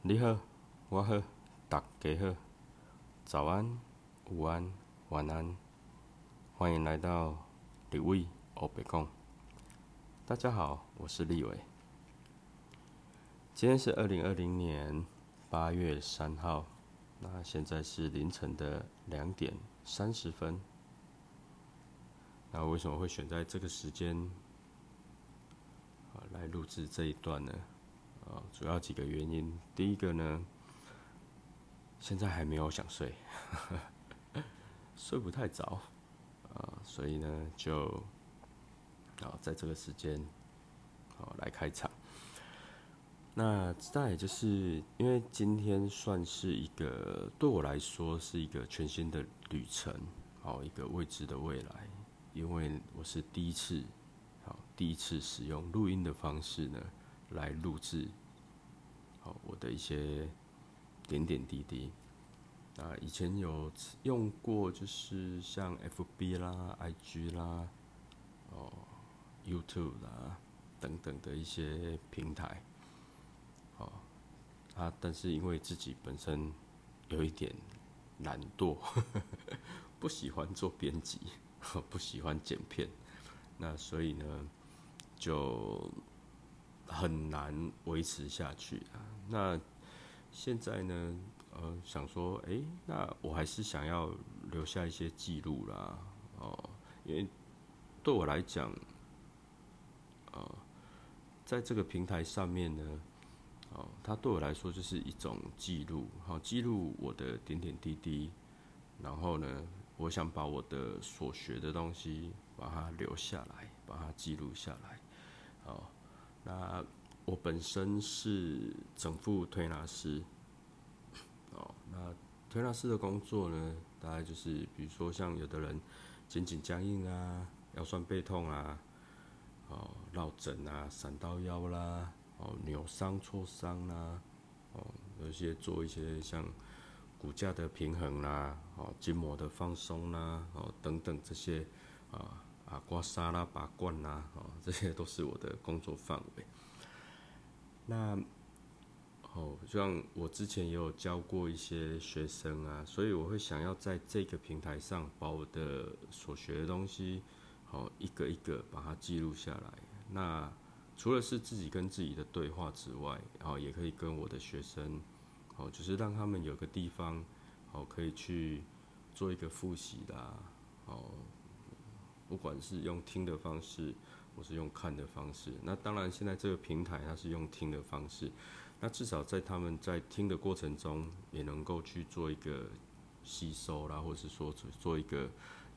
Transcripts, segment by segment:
你好，我好，大家好，早安、午安、晚安，欢迎来到李伟欧北贡。大家好，我是立伟。今天是二零二零年八月三号，那现在是凌晨的两点三十分。那为什么会选在这个时间来录制这一段呢？啊，主要几个原因。第一个呢，现在还没有想睡，睡不太早啊，所以呢就啊在这个时间好来开场。那再就是因为今天算是一个对我来说是一个全新的旅程，好一个未知的未来，因为我是第一次好第一次使用录音的方式呢。来录制，我的一些点点滴滴。啊，以前有用过，就是像 FB 啦、IG 啦、哦 YouTube 啦等等的一些平台。哦，啊，但是因为自己本身有一点懒惰，不喜欢做编辑，不喜欢剪片，那所以呢，就。很难维持下去啊！那现在呢？呃，想说，哎，那我还是想要留下一些记录啦，哦，因为对我来讲，呃，在这个平台上面呢，哦，它对我来说就是一种记录，好，记录我的点点滴滴，然后呢，我想把我的所学的东西把它留下来，把它记录下来，哦。那我本身是整副推拿师，哦，那推拿师的工作呢，大概就是比如说像有的人肩颈僵硬啊，腰酸背痛啊，哦，落枕啊，闪到腰啦，哦，扭伤挫伤啦，哦，有些做一些像骨架的平衡啦，哦，筋膜的放松啦，哦，等等这些啊。啊，刮痧啦，拔罐啦，哦，这些都是我的工作范围。那，哦，像我之前也有教过一些学生啊，所以我会想要在这个平台上把我的所学的东西，好一个一个把它记录下来。那除了是自己跟自己的对话之外，哦也可以跟我的学生，哦，就是让他们有个地方，哦，可以去做一个复习的，哦。不管是用听的方式，或是用看的方式，那当然现在这个平台它是用听的方式，那至少在他们在听的过程中，也能够去做一个吸收啦，或是说做一个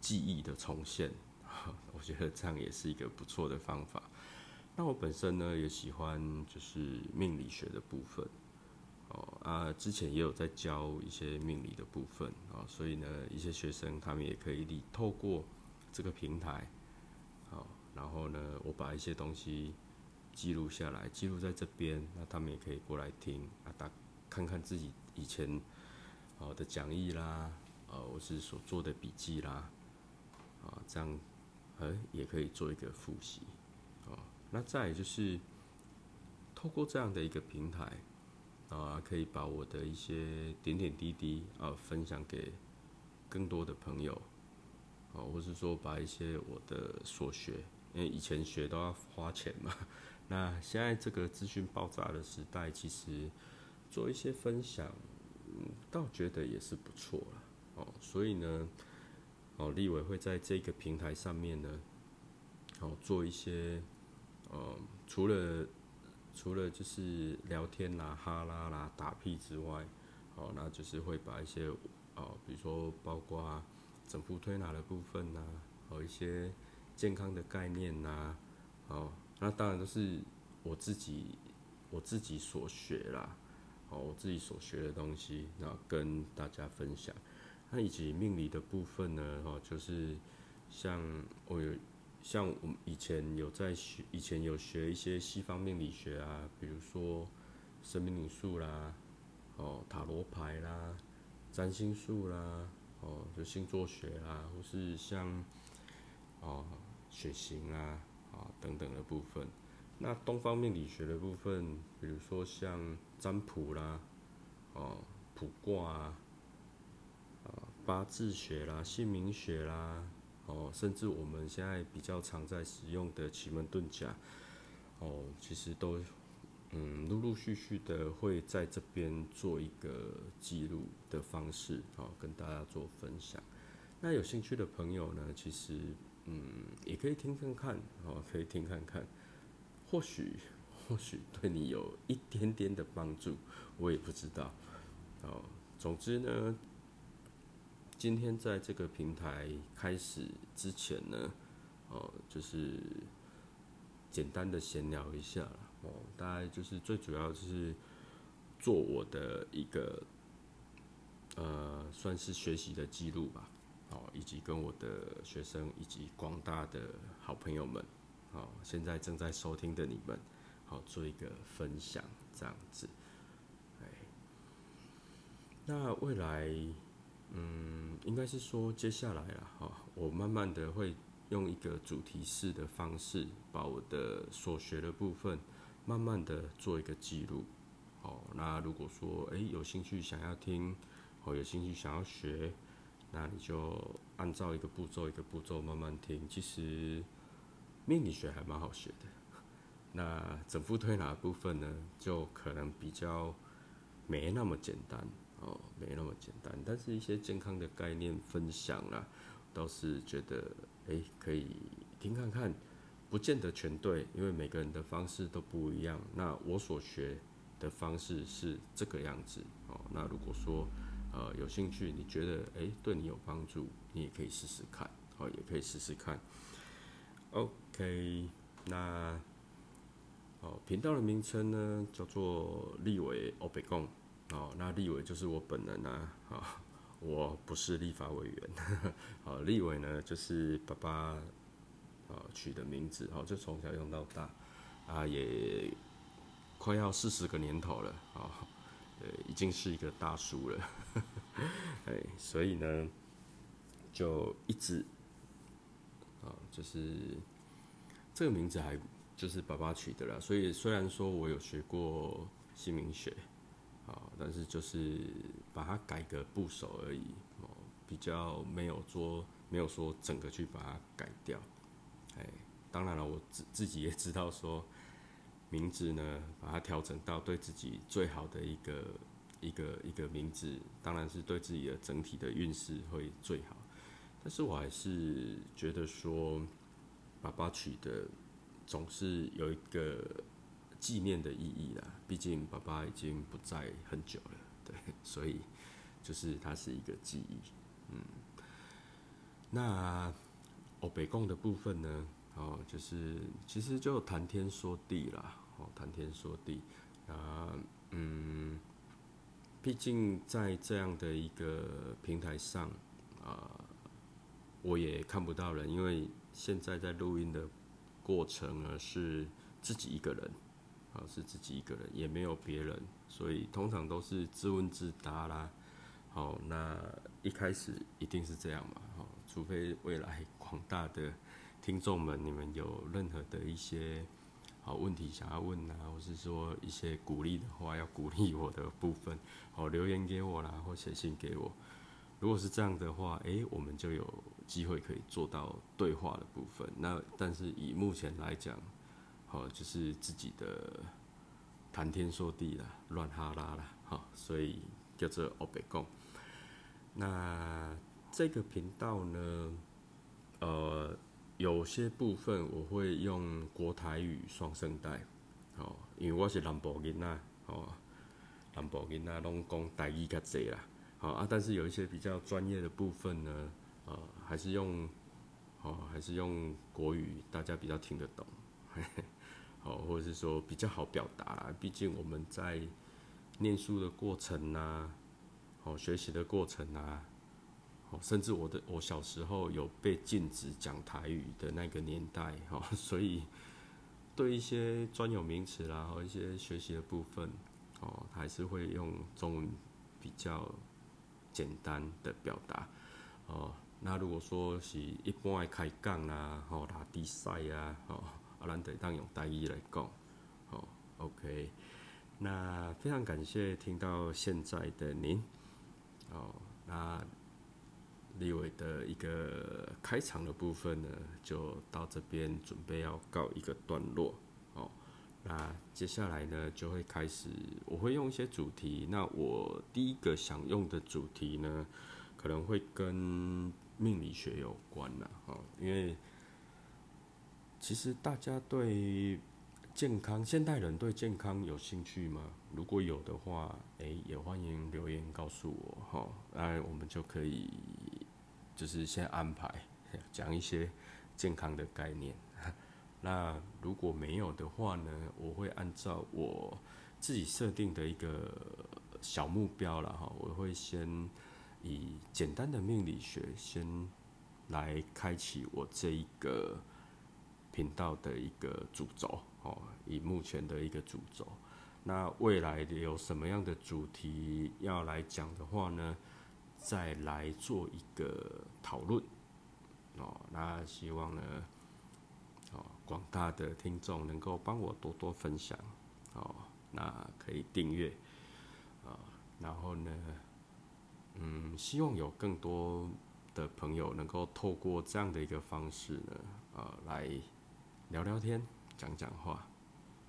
记忆的重现，我觉得这样也是一个不错的方法。那我本身呢也喜欢就是命理学的部分，哦啊，之前也有在教一些命理的部分啊，所以呢一些学生他们也可以透过。这个平台，好，然后呢，我把一些东西记录下来，记录在这边，那他们也可以过来听啊，打看看自己以前好的讲义啦，呃，我是所做的笔记啦，啊，这样，哎，也可以做一个复习，啊，那再就是透过这样的一个平台，啊，可以把我的一些点点滴滴啊分享给更多的朋友。哦，或是说把一些我的所学，因为以前学都要花钱嘛，那现在这个资讯爆炸的时代，其实做一些分享，嗯，倒觉得也是不错了。哦，所以呢，哦，立伟会在这个平台上面呢，哦，做一些，呃，除了除了就是聊天啦、哈拉啦、打屁之外，哦，那就是会把一些，哦，比如说包括。整幅推拿的部分呐，和一些健康的概念呐，哦，那当然都是我自己我自己所学啦，哦，我自己所学的东西，那跟大家分享。那以及命理的部分呢，哦，就是像我有像我们以前有在学，以前有学一些西方命理学啊，比如说生命灵数啦，哦，塔罗牌啦，占星术啦。哦，就星座学啦，或是像哦血型啊啊等等的部分，那东方命理学的部分，比如说像占卜啦，哦，卜卦啊，啊，八字学啦，姓名学啦，哦，甚至我们现在比较常在使用的奇门遁甲，哦，其实都，嗯，陆陆续续的会在这边做一个记录的方式，哦，跟大家做分享。那有兴趣的朋友呢，其实，嗯，也可以听听看，哦，可以听看看。或许，或许对你有一点点的帮助，我也不知道。哦，总之呢，今天在这个平台开始之前呢，哦，就是简单的闲聊一下哦，大概就是最主要就是做我的一个，呃，算是学习的记录吧。哦，以及跟我的学生以及广大的好朋友们。好，现在正在收听的你们，好做一个分享，这样子。哎，那未来，嗯，应该是说接下来啊，哈，我慢慢的会用一个主题式的方式，把我的所学的部分，慢慢的做一个记录。哦，那如果说，哎，有兴趣想要听，哦，有兴趣想要学，那你就按照一个步骤一个步骤慢慢听，其实。命理学还蛮好学的，那整副推拿部分呢，就可能比较没那么简单哦，没那么简单。但是一些健康的概念分享啦，倒是觉得哎可以听看看，不见得全对，因为每个人的方式都不一样。那我所学的方式是这个样子哦。那如果说呃有兴趣，你觉得哎对你有帮助，你也可以试试看哦，也可以试试看。OK，那哦，频道的名称呢叫做立委欧北贡哦，那立委就是我本人啊，啊，我不是立法委员，好，立委呢就是爸爸啊取的名字，哦，就从小用到大，啊，也快要四十个年头了，啊，呃，已经是一个大叔了，哎，所以呢，就一直。啊，就是这个名字还就是爸爸取的啦，所以虽然说我有学过姓名学，啊，但是就是把它改个部首而已，哦，比较没有说没有说整个去把它改掉，哎，当然了，我自自己也知道说名字呢，把它调整到对自己最好的一个一个一个名字，当然是对自己的整体的运势会最好。但是我还是觉得说，爸爸取的总是有一个纪念的意义啦。毕竟爸爸已经不在很久了，对，所以就是它是一个记忆。嗯，那哦北贡的部分呢，哦，就是其实就谈天说地啦，哦，谈天说地啊，嗯，毕竟在这样的一个平台上啊。我也看不到人，因为现在在录音的过程呢是自己一个人，啊是自己一个人，也没有别人，所以通常都是自问自答啦。好，那一开始一定是这样嘛，好，除非未来广大的听众们，你们有任何的一些好问题想要问啊，或是说一些鼓励的话要鼓励我的部分，好留言给我啦，或写信给我。如果是这样的话，诶，我们就有机会可以做到对话的部分。那但是以目前来讲，好，就是自己的谈天说地啦，乱哈拉啦，好，所以叫做欧北共。那这个频道呢，呃，有些部分我会用国台语双声带，哦，因为我是南部人呐，哦，南部人呐，拢讲台语较济啦。好啊，但是有一些比较专业的部分呢，呃，还是用，哦，还是用国语，大家比较听得懂，好，或者是说比较好表达啦。毕竟我们在念书的过程呐，哦，学习的过程啊，哦，甚至我的我小时候有被禁止讲台语的那个年代，哈，所以对一些专有名词啦，和一些学习的部分，哦，还是会用中文比较。简单的表达，哦，那如果说是一般的开讲啦，吼，打比赛啊，吼，阿兰得当用大意来讲，哦，OK，那非常感谢听到现在的您，哦，那立伟的一个开场的部分呢，就到这边准备要告一个段落，哦，那接下来呢就会开始，我会用一些主题，那我第一个想用的主题呢，可能会跟命理学有关啦，哦，因为。其实大家对健康，现代人对健康有兴趣吗？如果有的话，诶，也欢迎留言告诉我哈。那我们就可以就是先安排讲一些健康的概念。那如果没有的话呢，我会按照我自己设定的一个小目标了哈。我会先以简单的命理学先来开启我这一个。频道的一个主轴哦，以目前的一个主轴，那未来有什么样的主题要来讲的话呢？再来做一个讨论哦。那希望呢，哦，广大的听众能够帮我多多分享哦。那可以订阅啊，然后呢，嗯，希望有更多的朋友能够透过这样的一个方式呢，呃，来。聊聊天，讲讲话，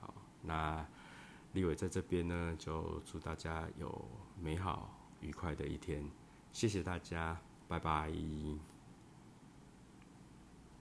好，那立伟在这边呢，就祝大家有美好愉快的一天，谢谢大家，拜拜。